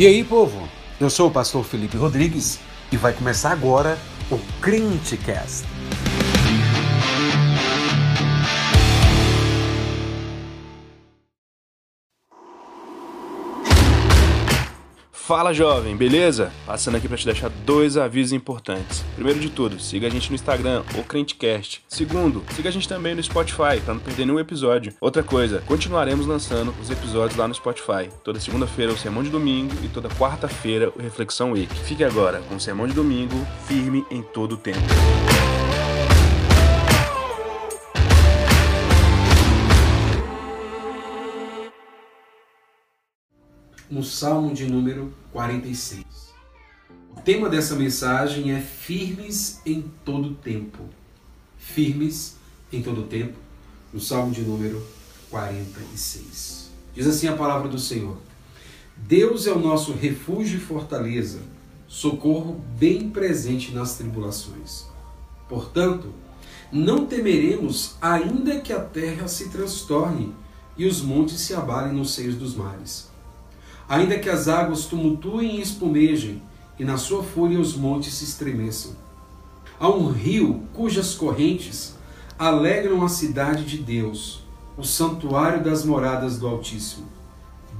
E aí, povo? Eu sou o pastor Felipe Rodrigues e vai começar agora o Crentecast. Fala jovem, beleza? Passando aqui para te deixar dois avisos importantes. Primeiro de tudo, siga a gente no Instagram, o Crentecast. Segundo, siga a gente também no Spotify para não perder nenhum episódio. Outra coisa, continuaremos lançando os episódios lá no Spotify. Toda segunda-feira o Sermão de Domingo e toda quarta-feira o Reflexão Week. Fique agora com o Sermão de Domingo, firme em todo o tempo. No Salmo de número 46. O tema dessa mensagem é firmes em todo tempo. Firmes em todo tempo, no Salmo de número 46. Diz assim a palavra do Senhor: Deus é o nosso refúgio e fortaleza, socorro bem presente nas tribulações. Portanto, não temeremos, ainda que a terra se transtorne e os montes se abalem nos seios dos mares ainda que as águas tumultuem e espumejem, e na sua fúria os montes se estremeçam. Há um rio cujas correntes alegram a cidade de Deus, o santuário das moradas do Altíssimo.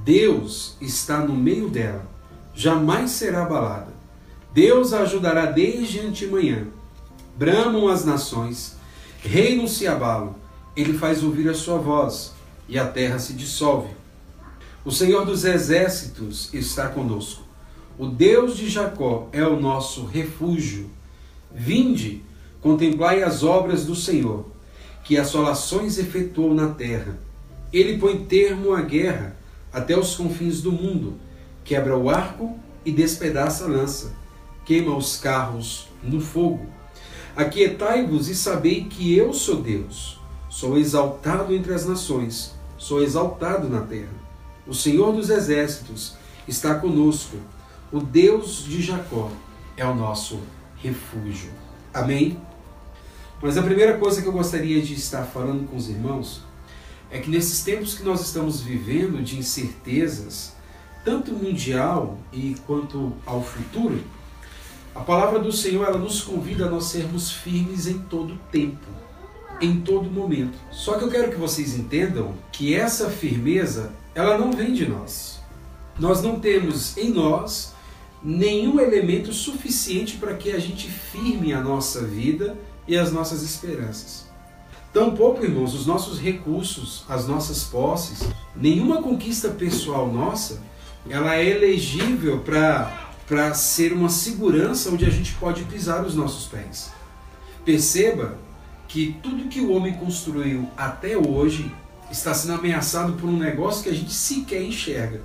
Deus está no meio dela, jamais será abalada. Deus a ajudará desde antemanhã. Bramam as nações, reinos se abalam, ele faz ouvir a sua voz, e a terra se dissolve. O Senhor dos exércitos está conosco. O Deus de Jacó é o nosso refúgio. Vinde, contemplai as obras do Senhor, que assolações efetuou na terra. Ele põe termo à guerra até os confins do mundo, quebra o arco e despedaça a lança, queima os carros no fogo. Aquietai-vos e sabei que eu sou Deus. Sou exaltado entre as nações, sou exaltado na terra. O Senhor dos Exércitos está conosco. O Deus de Jacó é o nosso refúgio. Amém? Mas a primeira coisa que eu gostaria de estar falando com os irmãos é que nesses tempos que nós estamos vivendo de incertezas, tanto mundial e quanto ao futuro, a palavra do Senhor ela nos convida a nós sermos firmes em todo tempo, em todo momento. Só que eu quero que vocês entendam que essa firmeza ela não vem de nós. Nós não temos em nós nenhum elemento suficiente para que a gente firme a nossa vida e as nossas esperanças. Tampouco, irmãos, os nossos recursos, as nossas posses, nenhuma conquista pessoal nossa, ela é elegível para ser uma segurança onde a gente pode pisar os nossos pés. Perceba que tudo que o homem construiu até hoje está sendo ameaçado por um negócio que a gente sequer enxerga.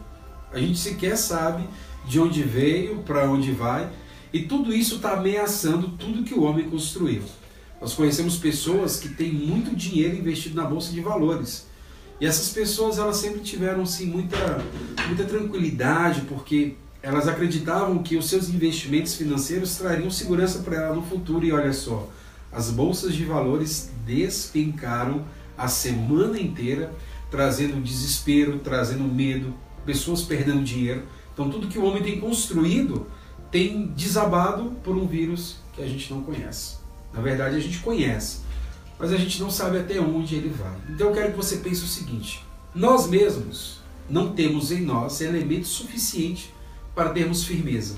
A gente sequer sabe de onde veio, para onde vai, e tudo isso está ameaçando tudo que o homem construiu. Nós conhecemos pessoas que têm muito dinheiro investido na bolsa de valores. E essas pessoas elas sempre tiveram sim muita muita tranquilidade porque elas acreditavam que os seus investimentos financeiros trariam segurança para ela no futuro e olha só, as bolsas de valores despencaram a semana inteira, trazendo desespero, trazendo medo, pessoas perdendo dinheiro. Então, tudo que o homem tem construído tem desabado por um vírus que a gente não conhece. Na verdade, a gente conhece, mas a gente não sabe até onde ele vai. Então, eu quero que você pense o seguinte: nós mesmos não temos em nós elemento suficiente para termos firmeza.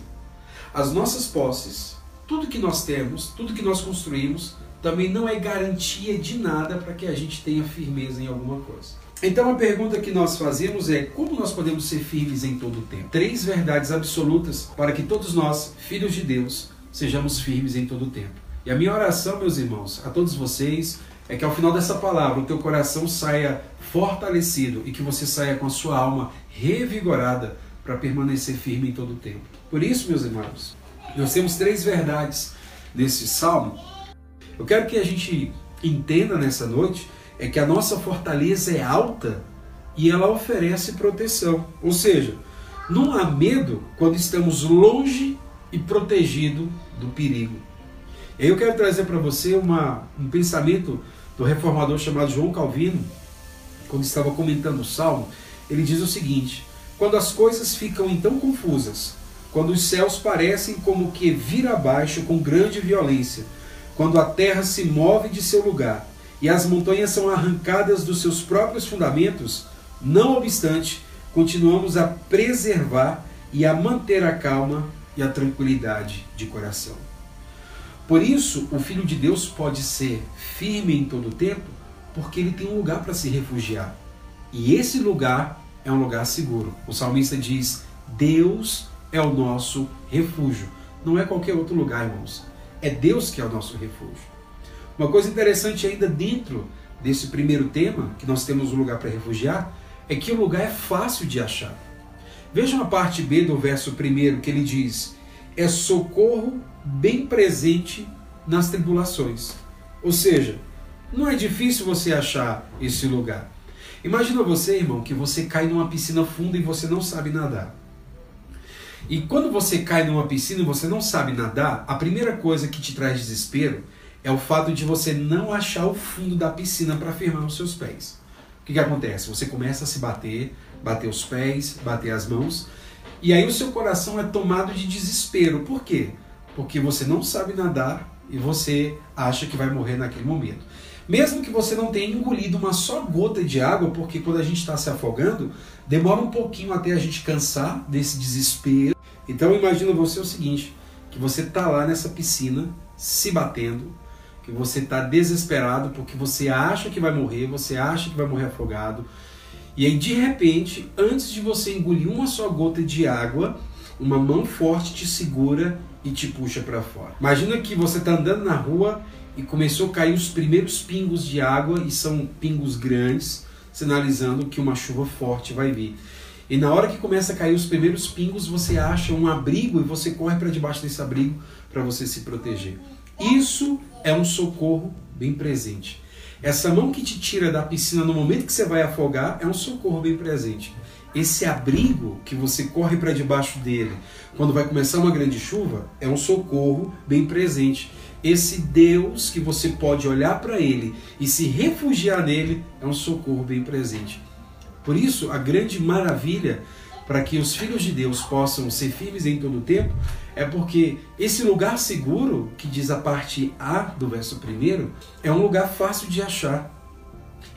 As nossas posses, tudo que nós temos, tudo que nós construímos, também não é garantia de nada para que a gente tenha firmeza em alguma coisa. Então a pergunta que nós fazemos é como nós podemos ser firmes em todo o tempo? Três verdades absolutas para que todos nós, filhos de Deus, sejamos firmes em todo o tempo. E a minha oração, meus irmãos, a todos vocês, é que ao final dessa palavra o teu coração saia fortalecido e que você saia com a sua alma revigorada para permanecer firme em todo o tempo. Por isso, meus irmãos, nós temos três verdades nesse salmo eu quero que a gente entenda nessa noite é que a nossa fortaleza é alta e ela oferece proteção. Ou seja, não há medo quando estamos longe e protegido do perigo. Eu quero trazer para você uma, um pensamento do reformador chamado João Calvino, quando estava comentando o Salmo, ele diz o seguinte: quando as coisas ficam então confusas, quando os céus parecem como que vir abaixo com grande violência, quando a terra se move de seu lugar e as montanhas são arrancadas dos seus próprios fundamentos, não obstante, continuamos a preservar e a manter a calma e a tranquilidade de coração. Por isso, o Filho de Deus pode ser firme em todo o tempo, porque ele tem um lugar para se refugiar. E esse lugar é um lugar seguro. O salmista diz: Deus é o nosso refúgio. Não é qualquer outro lugar, irmãos. É Deus que é o nosso refúgio. Uma coisa interessante ainda dentro desse primeiro tema, que nós temos um lugar para refugiar, é que o lugar é fácil de achar. Vejam a parte B do verso primeiro que ele diz: é socorro bem presente nas tribulações. Ou seja, não é difícil você achar esse lugar. Imagina você, irmão, que você cai numa piscina funda e você não sabe nadar. E quando você cai numa piscina e você não sabe nadar, a primeira coisa que te traz desespero é o fato de você não achar o fundo da piscina para firmar os seus pés. O que, que acontece? Você começa a se bater, bater os pés, bater as mãos, e aí o seu coração é tomado de desespero. Por quê? Porque você não sabe nadar e você acha que vai morrer naquele momento. Mesmo que você não tenha engolido uma só gota de água, porque quando a gente está se afogando, demora um pouquinho até a gente cansar desse desespero. Então imagina você o seguinte, que você está lá nessa piscina, se batendo, que você está desesperado porque você acha que vai morrer, você acha que vai morrer afogado. E aí de repente, antes de você engolir uma só gota de água, uma mão forte te segura e te puxa para fora. Imagina que você está andando na rua e começou a cair os primeiros pingos de água, e são pingos grandes, sinalizando que uma chuva forte vai vir. E na hora que começa a cair os primeiros pingos, você acha um abrigo e você corre para debaixo desse abrigo para você se proteger. Isso é um socorro bem presente. Essa mão que te tira da piscina no momento que você vai afogar é um socorro bem presente. Esse abrigo que você corre para debaixo dele quando vai começar uma grande chuva é um socorro bem presente. Esse Deus que você pode olhar para ele e se refugiar nele é um socorro bem presente. Por isso, a grande maravilha para que os filhos de Deus possam ser firmes em todo o tempo é porque esse lugar seguro, que diz a parte A do verso primeiro, é um lugar fácil de achar.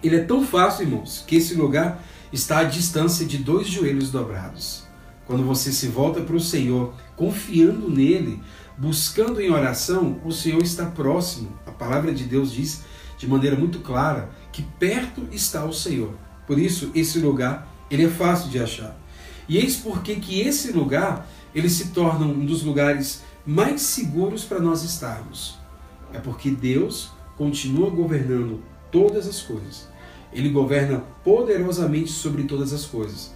Ele é tão fácil, irmãos, que esse lugar está à distância de dois joelhos dobrados. Quando você se volta para o Senhor, confiando nele, buscando em oração, o Senhor está próximo. A palavra de Deus diz de maneira muito clara que perto está o Senhor. Por isso, esse lugar ele é fácil de achar. E eis porque que esse lugar ele se torna um dos lugares mais seguros para nós estarmos. É porque Deus continua governando todas as coisas. Ele governa poderosamente sobre todas as coisas.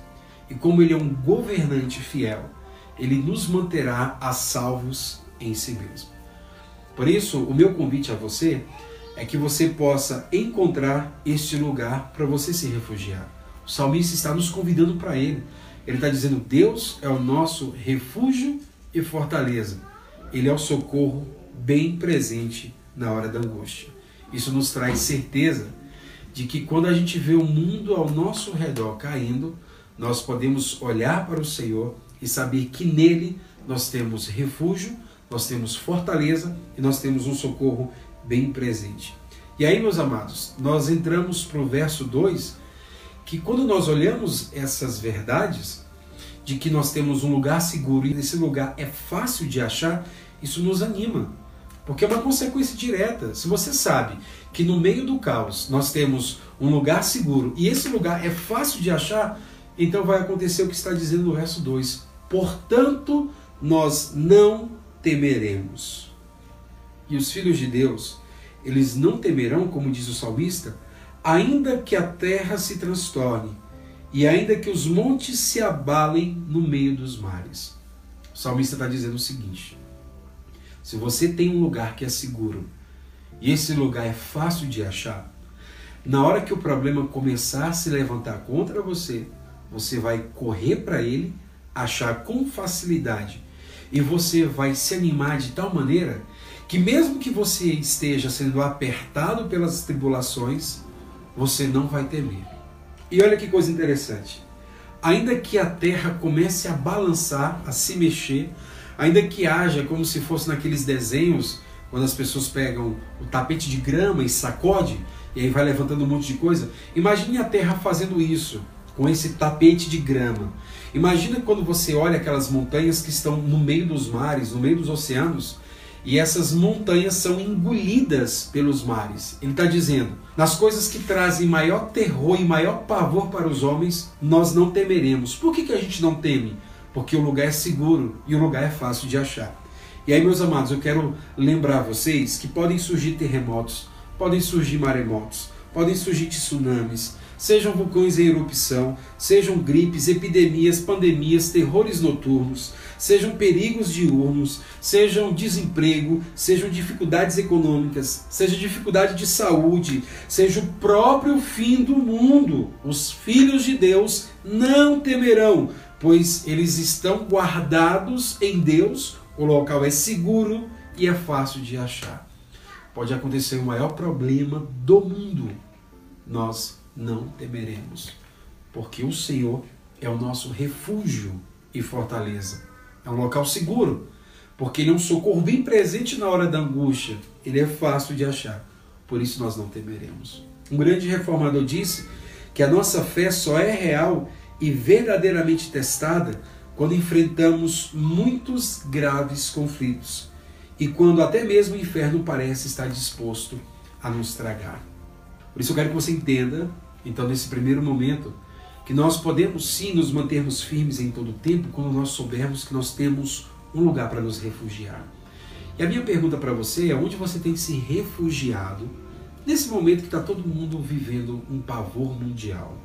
E como ele é um governante fiel, ele nos manterá a salvos em si mesmo. Por isso, o meu convite a você é que você possa encontrar este lugar para você se refugiar. O salmista está nos convidando para ele. Ele está dizendo: Deus é o nosso refúgio e fortaleza. Ele é o socorro bem presente na hora da angústia. Isso nos traz certeza de que quando a gente vê o mundo ao nosso redor caindo, nós podemos olhar para o Senhor e saber que nele nós temos refúgio nós temos fortaleza e nós temos um socorro bem presente. E aí, meus amados, nós entramos para o verso 2, que quando nós olhamos essas verdades, de que nós temos um lugar seguro e esse lugar é fácil de achar, isso nos anima. Porque é uma consequência direta. Se você sabe que no meio do caos nós temos um lugar seguro e esse lugar é fácil de achar, então vai acontecer o que está dizendo no verso 2. Portanto, nós não temeremos. E os filhos de Deus, eles não temerão, como diz o salmista, ainda que a terra se transtorne e ainda que os montes se abalem no meio dos mares. O salmista está dizendo o seguinte: se você tem um lugar que é seguro e esse lugar é fácil de achar, na hora que o problema começar a se levantar contra você, você vai correr para ele, achar com facilidade e você vai se animar de tal maneira que, mesmo que você esteja sendo apertado pelas tribulações, você não vai temer. E olha que coisa interessante. ainda que a terra comece a balançar, a se mexer, ainda que haja como se fosse naqueles desenhos, quando as pessoas pegam o tapete de grama e sacode, e aí vai levantando um monte de coisa. Imagine a terra fazendo isso, com esse tapete de grama. Imagina quando você olha aquelas montanhas que estão no meio dos mares, no meio dos oceanos, e essas montanhas são engolidas pelos mares. Ele está dizendo: nas coisas que trazem maior terror e maior pavor para os homens, nós não temeremos. Por que, que a gente não teme? Porque o lugar é seguro e o lugar é fácil de achar. E aí, meus amados, eu quero lembrar vocês que podem surgir terremotos, podem surgir maremotos, podem surgir tsunamis, sejam vulcões em erupção, sejam gripes, epidemias, pandemias, terrores noturnos, sejam perigos diurnos, sejam desemprego, sejam dificuldades econômicas, seja dificuldade de saúde, seja o próprio fim do mundo. Os filhos de Deus não temerão, pois eles estão guardados em Deus, o local é seguro e é fácil de achar. Pode acontecer o maior problema do mundo. Nós não temeremos, porque o Senhor é o nosso refúgio e fortaleza. É um local seguro, porque ele é um socorro bem presente na hora da angústia. Ele é fácil de achar, por isso nós não temeremos. Um grande reformador disse que a nossa fé só é real e verdadeiramente testada quando enfrentamos muitos graves conflitos e quando até mesmo o inferno parece estar disposto a nos tragar. Por isso eu quero que você entenda então, nesse primeiro momento, que nós podemos sim nos mantermos firmes em todo o tempo quando nós soubermos que nós temos um lugar para nos refugiar. E a minha pergunta para você é: onde você tem se refugiado nesse momento que está todo mundo vivendo um pavor mundial?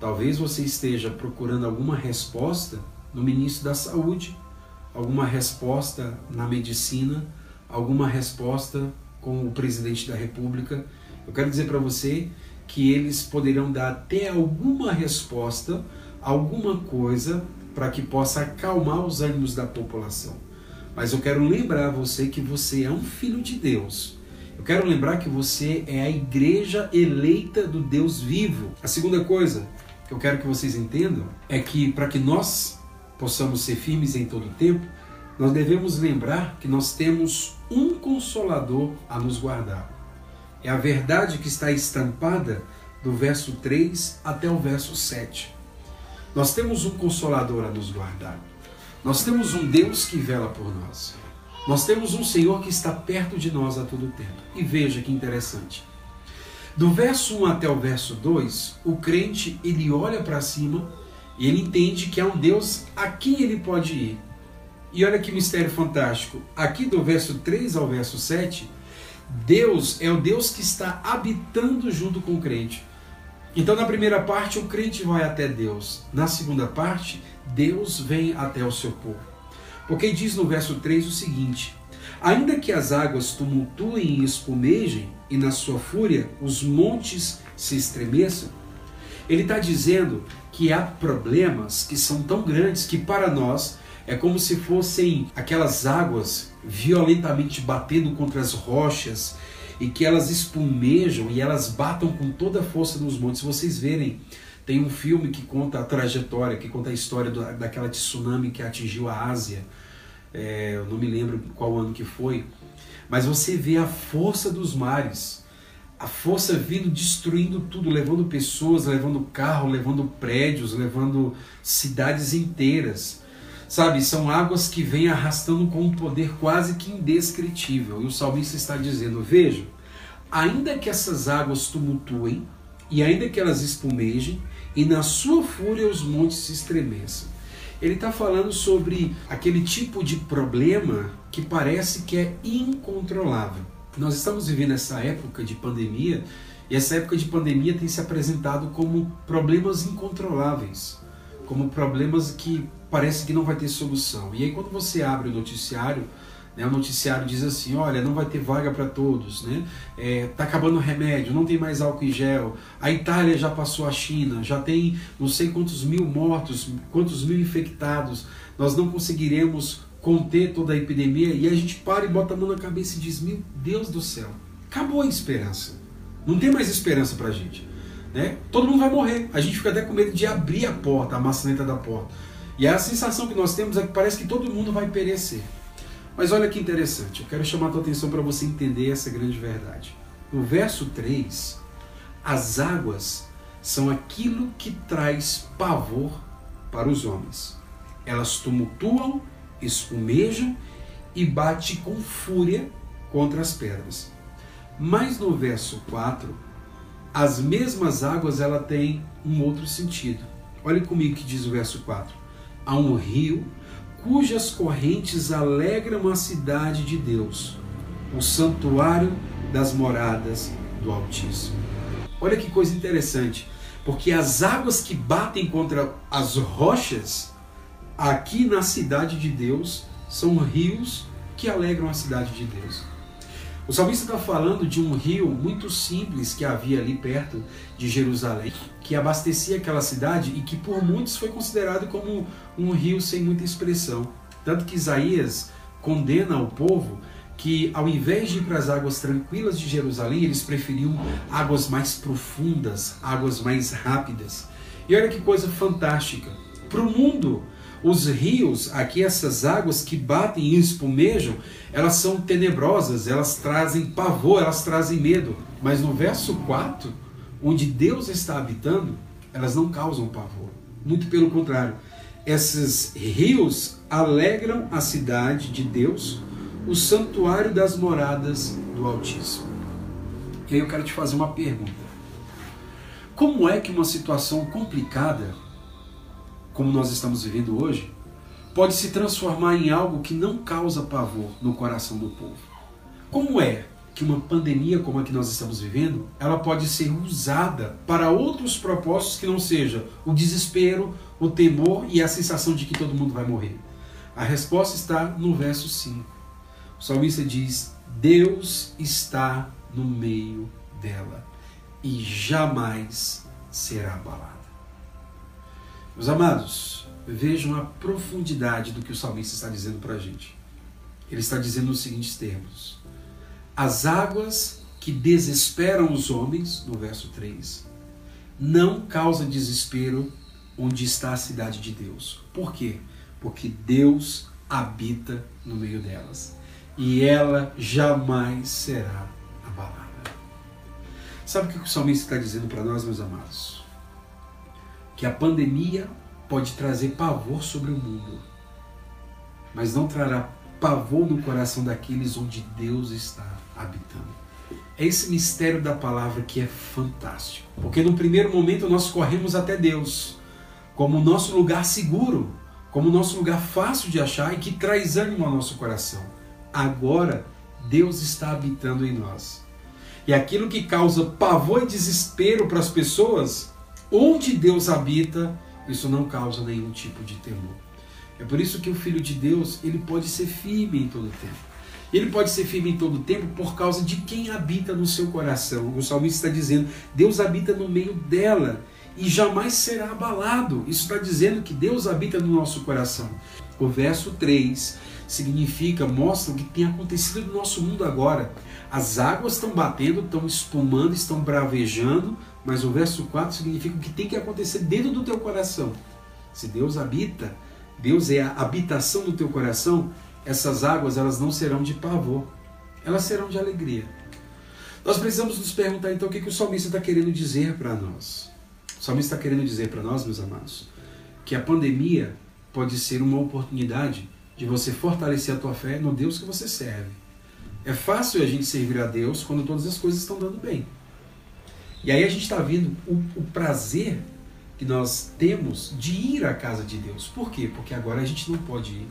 Talvez você esteja procurando alguma resposta no ministro da Saúde, alguma resposta na medicina, alguma resposta com o presidente da República. Eu quero dizer para você que eles poderão dar até alguma resposta, alguma coisa para que possa acalmar os ânimos da população. Mas eu quero lembrar você que você é um filho de Deus. Eu quero lembrar que você é a igreja eleita do Deus vivo. A segunda coisa que eu quero que vocês entendam é que para que nós possamos ser firmes em todo o tempo, nós devemos lembrar que nós temos um consolador a nos guardar. É a verdade que está estampada do verso 3 até o verso 7. Nós temos um consolador a nos guardar. Nós temos um Deus que vela por nós. Nós temos um Senhor que está perto de nós a todo tempo. E veja que interessante. Do verso 1 até o verso 2, o crente ele olha para cima e ele entende que há um Deus a quem ele pode ir. E olha que mistério fantástico. Aqui do verso 3 ao verso 7, Deus é o Deus que está habitando junto com o crente. Então, na primeira parte, o crente vai até Deus. Na segunda parte, Deus vem até o seu povo. Porque diz no verso 3 o seguinte: Ainda que as águas tumultuem e espumejem, e na sua fúria os montes se estremeçam, ele está dizendo que há problemas que são tão grandes que para nós é como se fossem aquelas águas violentamente batendo contra as rochas e que elas espumejam e elas batam com toda a força nos montes. Se vocês verem, tem um filme que conta a trajetória, que conta a história do, daquela tsunami que atingiu a Ásia. É, eu não me lembro qual ano que foi, mas você vê a força dos mares, a força vindo destruindo tudo, levando pessoas, levando carro, levando prédios, levando cidades inteiras. Sabe, são águas que vêm arrastando com um poder quase que indescritível. E o salmista está dizendo: Vejam, ainda que essas águas tumultuem, e ainda que elas espumejem, e na sua fúria os montes se estremeçam. Ele está falando sobre aquele tipo de problema que parece que é incontrolável. Nós estamos vivendo essa época de pandemia e essa época de pandemia tem se apresentado como problemas incontroláveis, como problemas que parece que não vai ter solução. E aí quando você abre o noticiário, né, o noticiário diz assim, olha, não vai ter vaga para todos, né? É, tá acabando o remédio, não tem mais álcool em gel. A Itália já passou a China, já tem não sei quantos mil mortos, quantos mil infectados. Nós não conseguiremos conter toda a epidemia e a gente para e bota a mão na cabeça e diz, meu Deus do céu, acabou a esperança. Não tem mais esperança para a gente. Né? Todo mundo vai morrer. A gente fica até com medo de abrir a porta, a maçaneta da porta. E a sensação que nós temos é que parece que todo mundo vai perecer. Mas olha que interessante, eu quero chamar a tua atenção para você entender essa grande verdade. No verso 3, as águas são aquilo que traz pavor para os homens. Elas tumultuam, espumejam e bate com fúria contra as pedras. Mas no verso 4, as mesmas águas ela tem um outro sentido. Olhe comigo que diz o verso 4. Há um rio cujas correntes alegram a cidade de Deus, o santuário das moradas do Altíssimo. Olha que coisa interessante, porque as águas que batem contra as rochas aqui na cidade de Deus são rios que alegram a cidade de Deus. O salmista está falando de um rio muito simples que havia ali perto de Jerusalém, que abastecia aquela cidade e que por muitos foi considerado como um rio sem muita expressão. Tanto que Isaías condena o povo que, ao invés de ir para as águas tranquilas de Jerusalém, eles preferiam águas mais profundas, águas mais rápidas. E olha que coisa fantástica. Para o mundo, os rios, aqui essas águas que batem e espumejam, elas são tenebrosas, elas trazem pavor, elas trazem medo. Mas no verso 4, onde Deus está habitando, elas não causam pavor. Muito pelo contrário. Esses rios alegram a cidade de Deus, o santuário das moradas do Altíssimo. E aí eu quero te fazer uma pergunta. Como é que uma situação complicada como nós estamos vivendo hoje, pode se transformar em algo que não causa pavor no coração do povo. Como é que uma pandemia como a que nós estamos vivendo, ela pode ser usada para outros propósitos que não seja o desespero, o temor e a sensação de que todo mundo vai morrer? A resposta está no verso 5. O salmista diz: Deus está no meio dela e jamais será abalado. Meus amados, vejam a profundidade do que o salmista está dizendo para a gente. Ele está dizendo nos seguintes termos: As águas que desesperam os homens, no verso 3, não causam desespero onde está a cidade de Deus. Por quê? Porque Deus habita no meio delas e ela jamais será abalada. Sabe o que o salmista está dizendo para nós, meus amados? Que a pandemia pode trazer pavor sobre o mundo, mas não trará pavor no coração daqueles onde Deus está habitando. É esse mistério da palavra que é fantástico, porque no primeiro momento nós corremos até Deus como nosso lugar seguro, como nosso lugar fácil de achar e que traz ânimo ao nosso coração. Agora, Deus está habitando em nós. E aquilo que causa pavor e desespero para as pessoas onde Deus habita, isso não causa nenhum tipo de temor. É por isso que o Filho de Deus ele pode ser firme em todo tempo. Ele pode ser firme em todo tempo por causa de quem habita no seu coração. O salmista está dizendo: Deus habita no meio dela e jamais será abalado. Isso está dizendo que Deus habita no nosso coração. O verso 3 significa, mostra o que tem acontecido no nosso mundo agora. As águas estão batendo, estão espumando, estão bravejando, mas o verso 4 significa o que tem que acontecer dentro do teu coração. Se Deus habita, Deus é a habitação do teu coração, essas águas elas não serão de pavor, elas serão de alegria. Nós precisamos nos perguntar então o que, que o salmista está querendo dizer para nós. O salmista está querendo dizer para nós, meus amados, que a pandemia pode ser uma oportunidade de você fortalecer a tua fé no Deus que você serve. É fácil a gente servir a Deus quando todas as coisas estão dando bem. E aí a gente está vendo o, o prazer que nós temos de ir à casa de Deus. Por quê? Porque agora a gente não pode ir.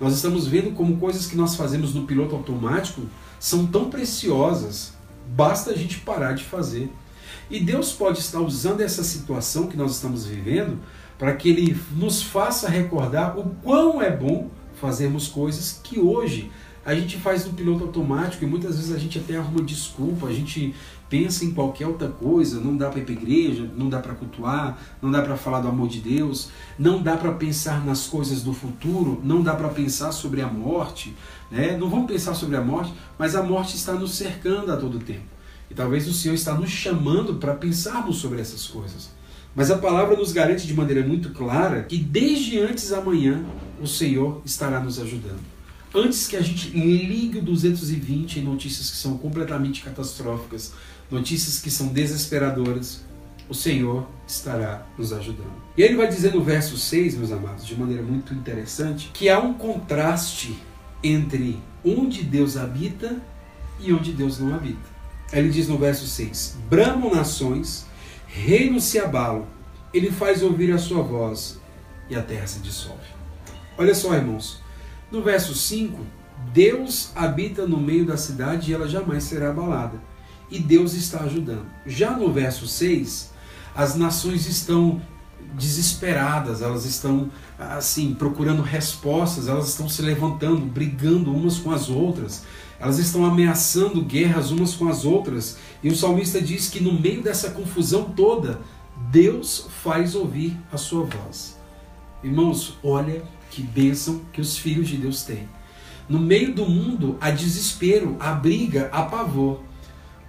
Nós estamos vendo como coisas que nós fazemos no piloto automático são tão preciosas, basta a gente parar de fazer. E Deus pode estar usando essa situação que nós estamos vivendo para que Ele nos faça recordar o quão é bom fazermos coisas que hoje a gente faz no piloto automático e muitas vezes a gente até arruma desculpa, a gente pensa em qualquer outra coisa, não dá para ir para igreja, não dá para cultuar, não dá para falar do amor de Deus, não dá para pensar nas coisas do futuro, não dá para pensar sobre a morte, né? Não vamos pensar sobre a morte, mas a morte está nos cercando a todo tempo. E talvez o Senhor está nos chamando para pensarmos sobre essas coisas. Mas a palavra nos garante de maneira muito clara que desde antes da manhã o Senhor estará nos ajudando. Antes que a gente ligue o 220 em notícias que são completamente catastróficas, notícias que são desesperadoras, o Senhor estará nos ajudando. E ele vai dizer no verso 6, meus amados, de maneira muito interessante, que há um contraste entre onde Deus habita e onde Deus não habita. Ele diz no verso 6: Bramam nações, reinos se abalam, ele faz ouvir a sua voz e a terra se dissolve. Olha só, irmãos, no verso 5, Deus habita no meio da cidade e ela jamais será abalada. E Deus está ajudando. Já no verso 6, as nações estão desesperadas, elas estão assim procurando respostas, elas estão se levantando, brigando umas com as outras, elas estão ameaçando guerras umas com as outras. E o salmista diz que no meio dessa confusão toda, Deus faz ouvir a sua voz. Irmãos, olha que bênção que os filhos de Deus têm. No meio do mundo há desespero, há briga, há pavor.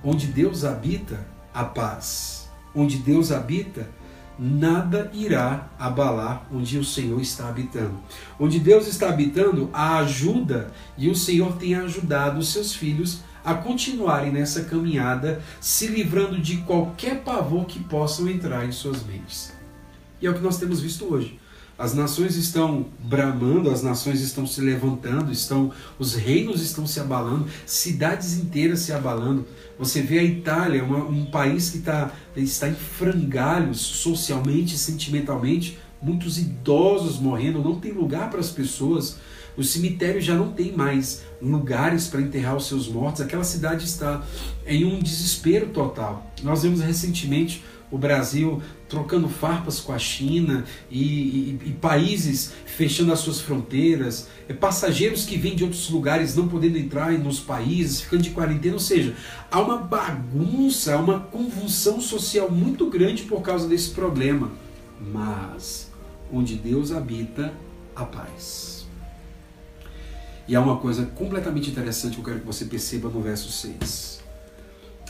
Onde Deus habita, há paz. Onde Deus habita, nada irá abalar onde o Senhor está habitando. Onde Deus está habitando, há ajuda e o Senhor tem ajudado os seus filhos a continuarem nessa caminhada, se livrando de qualquer pavor que possam entrar em suas mentes. E é o que nós temos visto hoje. As nações estão bramando, as nações estão se levantando, estão, os reinos estão se abalando, cidades inteiras se abalando. Você vê a Itália, uma, um país que tá, está em frangalhos socialmente, sentimentalmente, muitos idosos morrendo, não tem lugar para as pessoas. O cemitério já não tem mais lugares para enterrar os seus mortos. Aquela cidade está em um desespero total. Nós vimos recentemente o Brasil trocando farpas com a China e, e, e, países fechando as suas fronteiras, é, passageiros que vêm de outros lugares não podendo entrar nos países, ficando de quarentena, ou seja, há uma bagunça, há uma convulsão social muito grande por causa desse problema. Mas onde Deus habita, a paz. E há uma coisa completamente interessante que eu quero que você perceba no verso 6.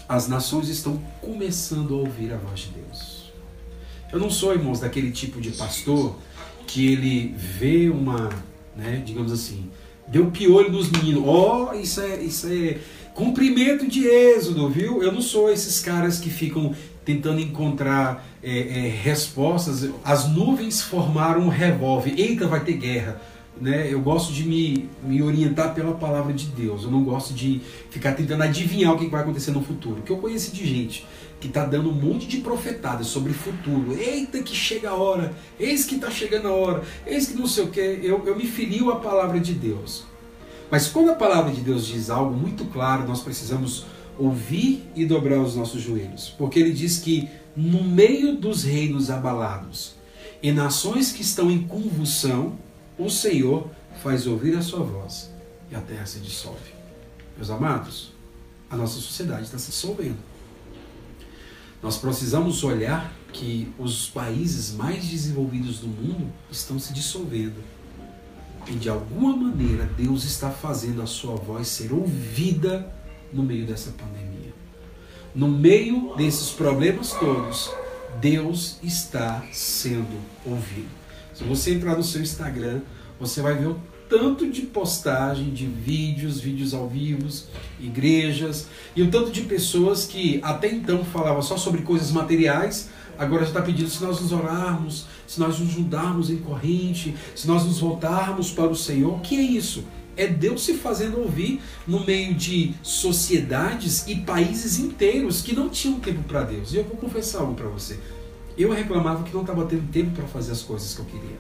As nações estão começando a ouvir a voz de Deus. Eu não sou, irmãos, daquele tipo de pastor que ele vê uma, né, digamos assim, deu piolho nos meninos. Ó, oh, isso é, isso é cumprimento de êxodo, viu? Eu não sou esses caras que ficam tentando encontrar é, é, respostas. As nuvens formaram um revólver. Eita, vai ter guerra. Né? Eu gosto de me, me orientar pela palavra de Deus. Eu não gosto de ficar tentando adivinhar o que vai acontecer no futuro. Que eu conheço de gente que está dando um monte de profetadas sobre futuro. Eita, que chega a hora, eis que está chegando a hora, eis que não sei o que. Eu, eu me filio à palavra de Deus. Mas quando a palavra de Deus diz algo muito claro, nós precisamos ouvir e dobrar os nossos joelhos. Porque ele diz que no meio dos reinos abalados e nações que estão em convulsão, o Senhor faz ouvir a sua voz e a terra se dissolve. Meus amados, a nossa sociedade está se dissolvendo. Nós precisamos olhar que os países mais desenvolvidos do mundo estão se dissolvendo. E de alguma maneira Deus está fazendo a sua voz ser ouvida no meio dessa pandemia. No meio desses problemas todos, Deus está sendo ouvido. Se você entrar no seu Instagram, você vai ver o tanto de postagem de vídeos, vídeos ao vivo, igrejas, e o tanto de pessoas que até então falavam só sobre coisas materiais, agora está pedindo se nós nos orarmos, se nós nos juntarmos em corrente, se nós nos voltarmos para o Senhor. O que é isso? É Deus se fazendo ouvir no meio de sociedades e países inteiros que não tinham tempo para Deus. E eu vou confessar algo para você. Eu reclamava que não estava tendo tempo para fazer as coisas que eu queria.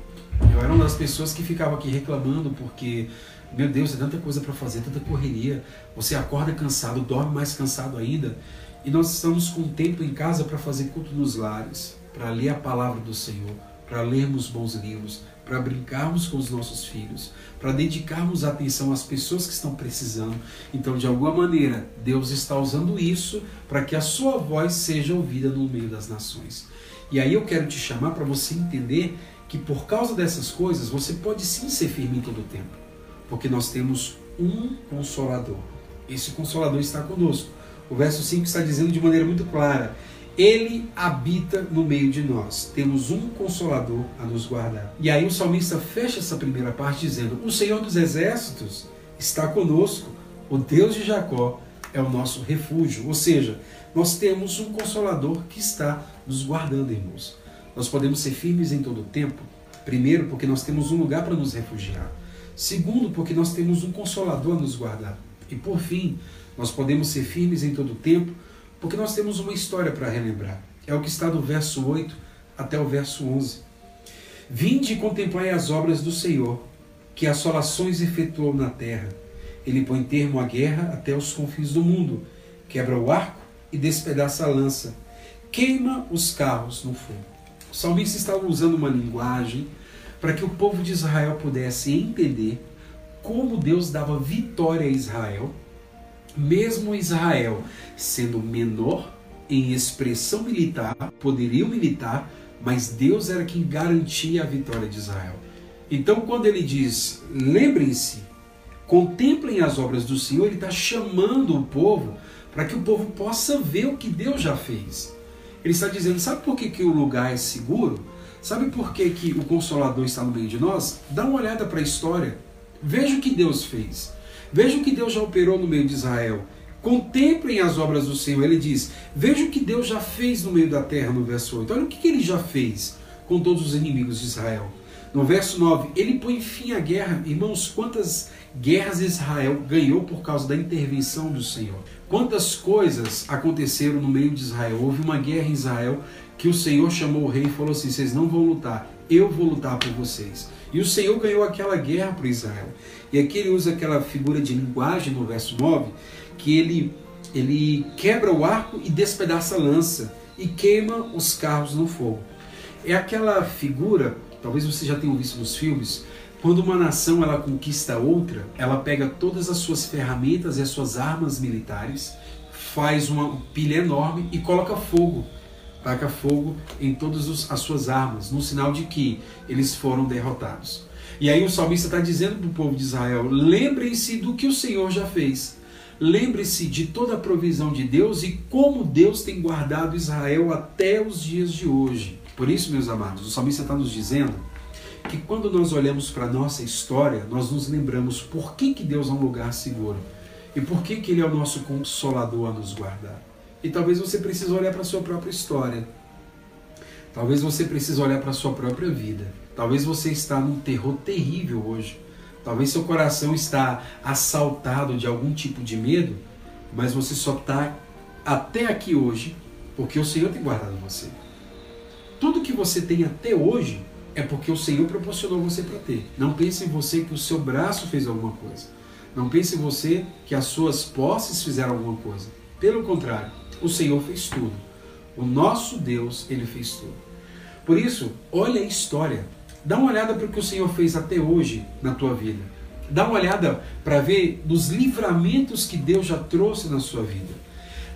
Eu era uma das pessoas que ficava aqui reclamando porque, meu Deus, é tanta coisa para fazer, tanta correria. Você acorda cansado, dorme mais cansado ainda. E nós estamos com tempo em casa para fazer culto nos lares, para ler a palavra do Senhor, para lermos bons livros, para brincarmos com os nossos filhos, para dedicarmos atenção às pessoas que estão precisando. Então, de alguma maneira, Deus está usando isso para que a sua voz seja ouvida no meio das nações. E aí eu quero te chamar para você entender que por causa dessas coisas você pode sim ser firme em todo o tempo, porque nós temos um consolador. Esse consolador está conosco. O verso 5 está dizendo de maneira muito clara: Ele habita no meio de nós. Temos um consolador a nos guardar. E aí o salmista fecha essa primeira parte dizendo: O Senhor dos exércitos está conosco, o Deus de Jacó é o nosso refúgio. Ou seja, nós temos um consolador que está nos guardando, irmãos. Nós podemos ser firmes em todo o tempo. Primeiro, porque nós temos um lugar para nos refugiar. Segundo, porque nós temos um consolador a nos guardar. E por fim, nós podemos ser firmes em todo o tempo, porque nós temos uma história para relembrar. É o que está do verso 8 até o verso 11. Vinde e contemplai as obras do Senhor, que assolações efetuou na terra. Ele põe termo à guerra até os confins do mundo, quebra o arco e despedaça a lança, queima os carros no fogo. O salmista estava usando uma linguagem para que o povo de Israel pudesse entender como Deus dava vitória a Israel mesmo Israel sendo menor em expressão militar, poderio militar, mas Deus era quem garantia a vitória de Israel. Então, quando ele diz, lembrem-se, contemplem as obras do Senhor, ele está chamando o povo para que o povo possa ver o que Deus já fez. Ele está dizendo, sabe por que, que o lugar é seguro? Sabe por que, que o Consolador está no meio de nós? Dá uma olhada para a história. Veja o que Deus fez. Veja o que Deus já operou no meio de Israel. Contemplem as obras do Senhor. Ele diz: Veja o que Deus já fez no meio da terra, no verso 8. Olha o que ele já fez com todos os inimigos de Israel. No verso 9, ele põe fim à guerra. Irmãos, quantas guerras Israel ganhou por causa da intervenção do Senhor? Quantas coisas aconteceram no meio de Israel? Houve uma guerra em Israel que o Senhor chamou o rei e falou assim: Vocês não vão lutar, eu vou lutar por vocês. E o Senhor ganhou aquela guerra para Israel. E aqui ele usa aquela figura de linguagem no verso 9, que ele, ele quebra o arco e despedaça a lança e queima os carros no fogo. É aquela figura, talvez você já tenha visto nos filmes, quando uma nação ela conquista outra, ela pega todas as suas ferramentas e as suas armas militares, faz uma pilha enorme e coloca fogo taca fogo em todas as suas armas, no sinal de que eles foram derrotados. E aí o salmista está dizendo para o povo de Israel: lembrem-se do que o Senhor já fez. Lembre-se de toda a provisão de Deus e como Deus tem guardado Israel até os dias de hoje. Por isso, meus amados, o salmista está nos dizendo que quando nós olhamos para a nossa história, nós nos lembramos por que, que Deus é um lugar seguro e por que, que Ele é o nosso consolador a nos guardar. E talvez você precise olhar para a sua própria história. Talvez você precise olhar para a sua própria vida. Talvez você está num terror terrível hoje. Talvez seu coração está assaltado de algum tipo de medo, mas você só está até aqui hoje porque o Senhor tem guardado você. Você tem até hoje é porque o Senhor proporcionou você para ter. Não pense em você que o seu braço fez alguma coisa. Não pense em você que as suas posses fizeram alguma coisa. Pelo contrário, o Senhor fez tudo. O nosso Deus, ele fez tudo. Por isso, olha a história. Dá uma olhada para o que o Senhor fez até hoje na tua vida. Dá uma olhada para ver dos livramentos que Deus já trouxe na sua vida.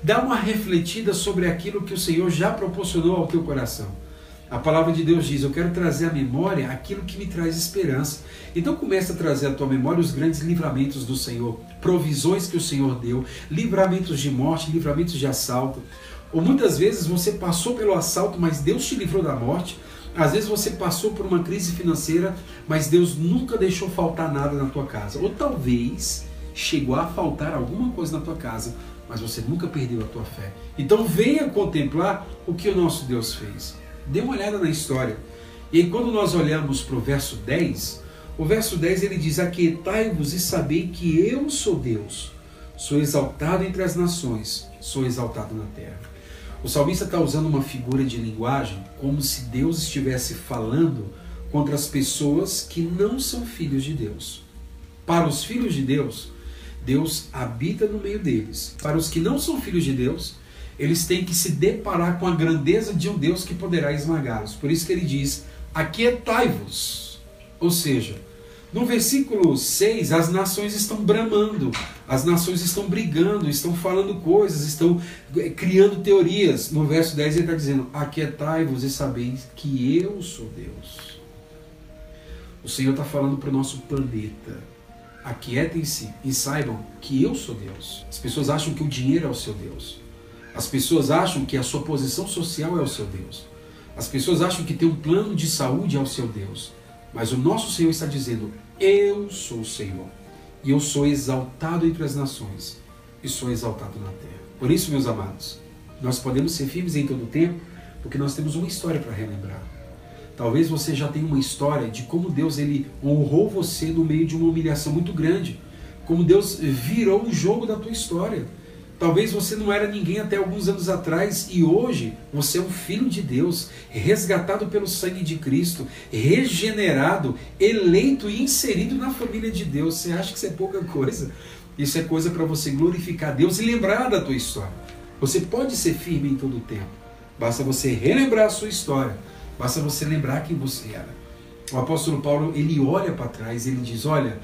Dá uma refletida sobre aquilo que o Senhor já proporcionou ao teu coração. A palavra de Deus diz: Eu quero trazer à memória aquilo que me traz esperança. Então começa a trazer à tua memória os grandes livramentos do Senhor, provisões que o Senhor deu, livramentos de morte, livramentos de assalto. Ou muitas vezes você passou pelo assalto, mas Deus te livrou da morte. Às vezes você passou por uma crise financeira, mas Deus nunca deixou faltar nada na tua casa. Ou talvez chegou a faltar alguma coisa na tua casa, mas você nunca perdeu a tua fé. Então venha contemplar o que o nosso Deus fez. Dê uma olhada na história. E aí, quando nós olhamos para o verso 10, o verso 10 ele diz: Aquietai-vos e sabei que eu sou Deus. Sou exaltado entre as nações, sou exaltado na terra. O salmista está usando uma figura de linguagem como se Deus estivesse falando contra as pessoas que não são filhos de Deus. Para os filhos de Deus, Deus habita no meio deles. Para os que não são filhos de Deus, eles têm que se deparar com a grandeza de um Deus que poderá esmagá-los. Por isso que ele diz: Aquietai-vos. Ou seja, no versículo 6, as nações estão bramando, as nações estão brigando, estão falando coisas, estão eh, criando teorias. No verso 10 ele está dizendo: Aquietai-vos e sabeis que eu sou Deus. O Senhor está falando para o nosso planeta. aquietem-se e saibam que eu sou Deus. As pessoas acham que o dinheiro é o seu Deus. As pessoas acham que a sua posição social é o seu Deus. As pessoas acham que ter um plano de saúde é o seu Deus. Mas o nosso Senhor está dizendo: Eu sou o Senhor. E eu sou exaltado entre as nações. E sou exaltado na terra. Por isso, meus amados, nós podemos ser firmes em todo o tempo, porque nós temos uma história para relembrar. Talvez você já tenha uma história de como Deus ele honrou você no meio de uma humilhação muito grande, como Deus virou o jogo da tua história. Talvez você não era ninguém até alguns anos atrás e hoje você é um filho de Deus, resgatado pelo sangue de Cristo, regenerado, eleito e inserido na família de Deus. Você acha que isso é pouca coisa? Isso é coisa para você glorificar Deus e lembrar da tua história. Você pode ser firme em todo o tempo. Basta você relembrar a sua história Basta você lembrar quem você era. O apóstolo Paulo, ele olha para trás, ele diz: Olha,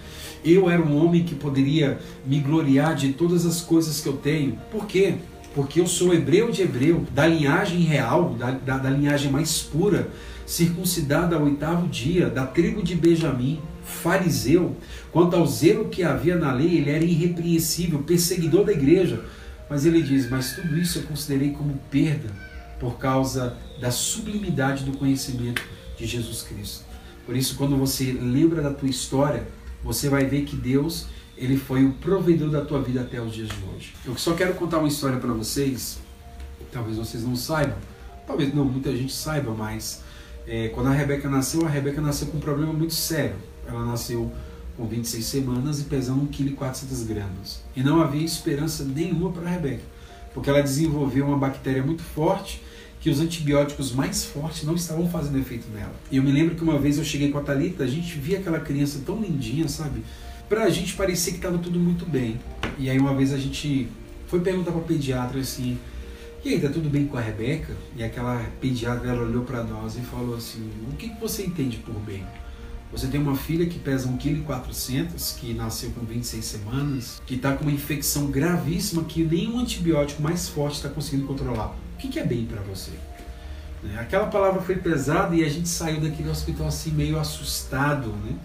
eu era um homem que poderia me gloriar de todas as coisas que eu tenho. Por quê? Porque eu sou hebreu de hebreu, da linhagem real, da, da, da linhagem mais pura, circuncidado ao oitavo dia, da tribo de Benjamim, fariseu. Quanto ao zelo que havia na lei, ele era irrepreensível, perseguidor da igreja. Mas ele diz: Mas tudo isso eu considerei como perda por causa da sublimidade do conhecimento de Jesus Cristo. Por isso, quando você lembra da tua história, você vai ver que Deus ele foi o provedor da tua vida até os dias de hoje. Eu só quero contar uma história para vocês, talvez vocês não saibam, talvez não, muita gente saiba, mas é, quando a Rebeca nasceu, a Rebeca nasceu com um problema muito sério. Ela nasceu com 26 semanas e pesando 1,4 kg. E não havia esperança nenhuma para a Rebeca, porque ela desenvolveu uma bactéria muito forte que os antibióticos mais fortes não estavam fazendo efeito nela. E eu me lembro que uma vez eu cheguei com a Thalita, a gente via aquela criança tão lindinha, sabe? Pra gente parecia que estava tudo muito bem. E aí uma vez a gente foi perguntar para pediatra assim: "E aí, tá tudo bem com a Rebeca?" E aquela pediatra ela olhou para nós e falou assim: "O que você entende por bem?" Você tem uma filha que pesa 1,4 kg, que nasceu com 26 semanas, que está com uma infecção gravíssima que nenhum antibiótico mais forte está conseguindo controlar o que, que é bem para você? Né? Aquela palavra foi pesada e a gente saiu daquele hospital assim meio assustado, né?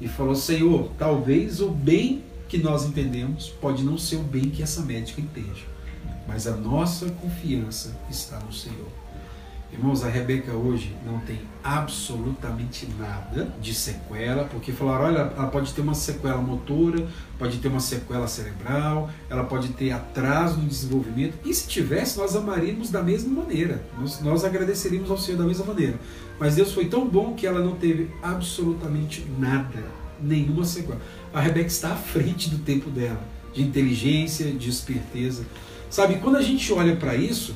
E falou: Senhor, talvez o bem que nós entendemos pode não ser o bem que essa médica entende, mas a nossa confiança está no Senhor. Irmãos, a Rebeca hoje não tem absolutamente nada de sequela, porque falaram, olha, ela pode ter uma sequela motora, pode ter uma sequela cerebral, ela pode ter atraso no desenvolvimento, e se tivesse, nós amaríamos da mesma maneira, nós, nós agradeceríamos ao Senhor da mesma maneira. Mas Deus foi tão bom que ela não teve absolutamente nada, nenhuma sequela. A Rebeca está à frente do tempo dela, de inteligência, de esperteza. Sabe, quando a gente olha para isso,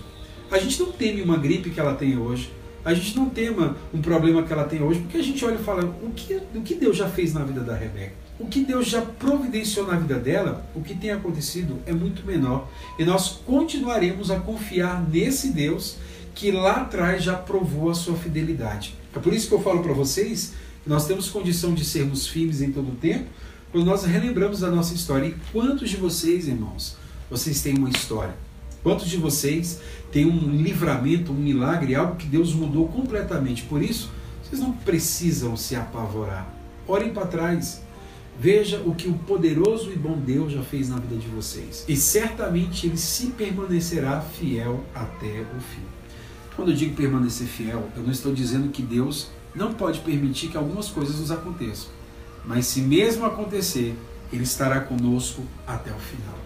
a gente não teme uma gripe que ela tem hoje. A gente não tema um problema que ela tem hoje, porque a gente olha e fala: o que, o que Deus já fez na vida da Rebeca? O que Deus já providenciou na vida dela, o que tem acontecido é muito menor. E nós continuaremos a confiar nesse Deus que lá atrás já provou a sua fidelidade. É por isso que eu falo para vocês que nós temos condição de sermos firmes em todo o tempo, quando nós relembramos a nossa história. E quantos de vocês, irmãos, vocês têm uma história? Quantos de vocês têm um livramento, um milagre, algo que Deus mudou completamente? Por isso, vocês não precisam se apavorar. Olhem para trás. Veja o que o poderoso e bom Deus já fez na vida de vocês. E certamente ele se permanecerá fiel até o fim. Quando eu digo permanecer fiel, eu não estou dizendo que Deus não pode permitir que algumas coisas nos aconteçam. Mas se mesmo acontecer, ele estará conosco até o final.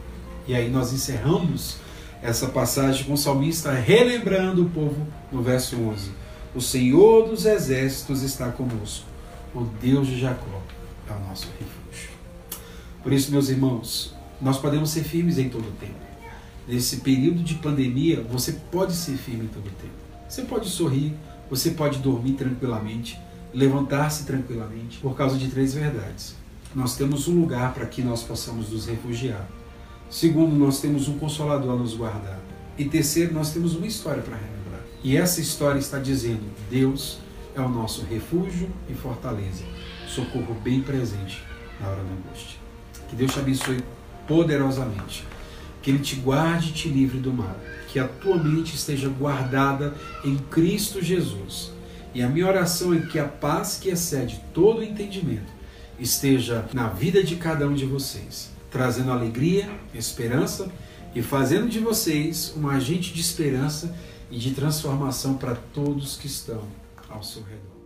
E aí nós encerramos essa passagem com o salmista relembrando o povo no verso 11. O Senhor dos exércitos está conosco, o Deus de Jacó é o nosso refúgio. Por isso, meus irmãos, nós podemos ser firmes em todo o tempo. Nesse período de pandemia, você pode ser firme em todo o tempo. Você pode sorrir, você pode dormir tranquilamente, levantar-se tranquilamente, por causa de três verdades. Nós temos um lugar para que nós possamos nos refugiar Segundo, nós temos um consolador a nos guardar. E terceiro, nós temos uma história para relembrar. E essa história está dizendo: Deus é o nosso refúgio e fortaleza, socorro bem presente na hora da angústia. Que Deus te abençoe poderosamente. Que Ele te guarde e te livre do mal. Que a tua mente esteja guardada em Cristo Jesus. E a minha oração é que a paz que excede todo o entendimento esteja na vida de cada um de vocês, trazendo alegria, esperança e fazendo de vocês um agente de esperança e de transformação para todos que estão ao seu redor.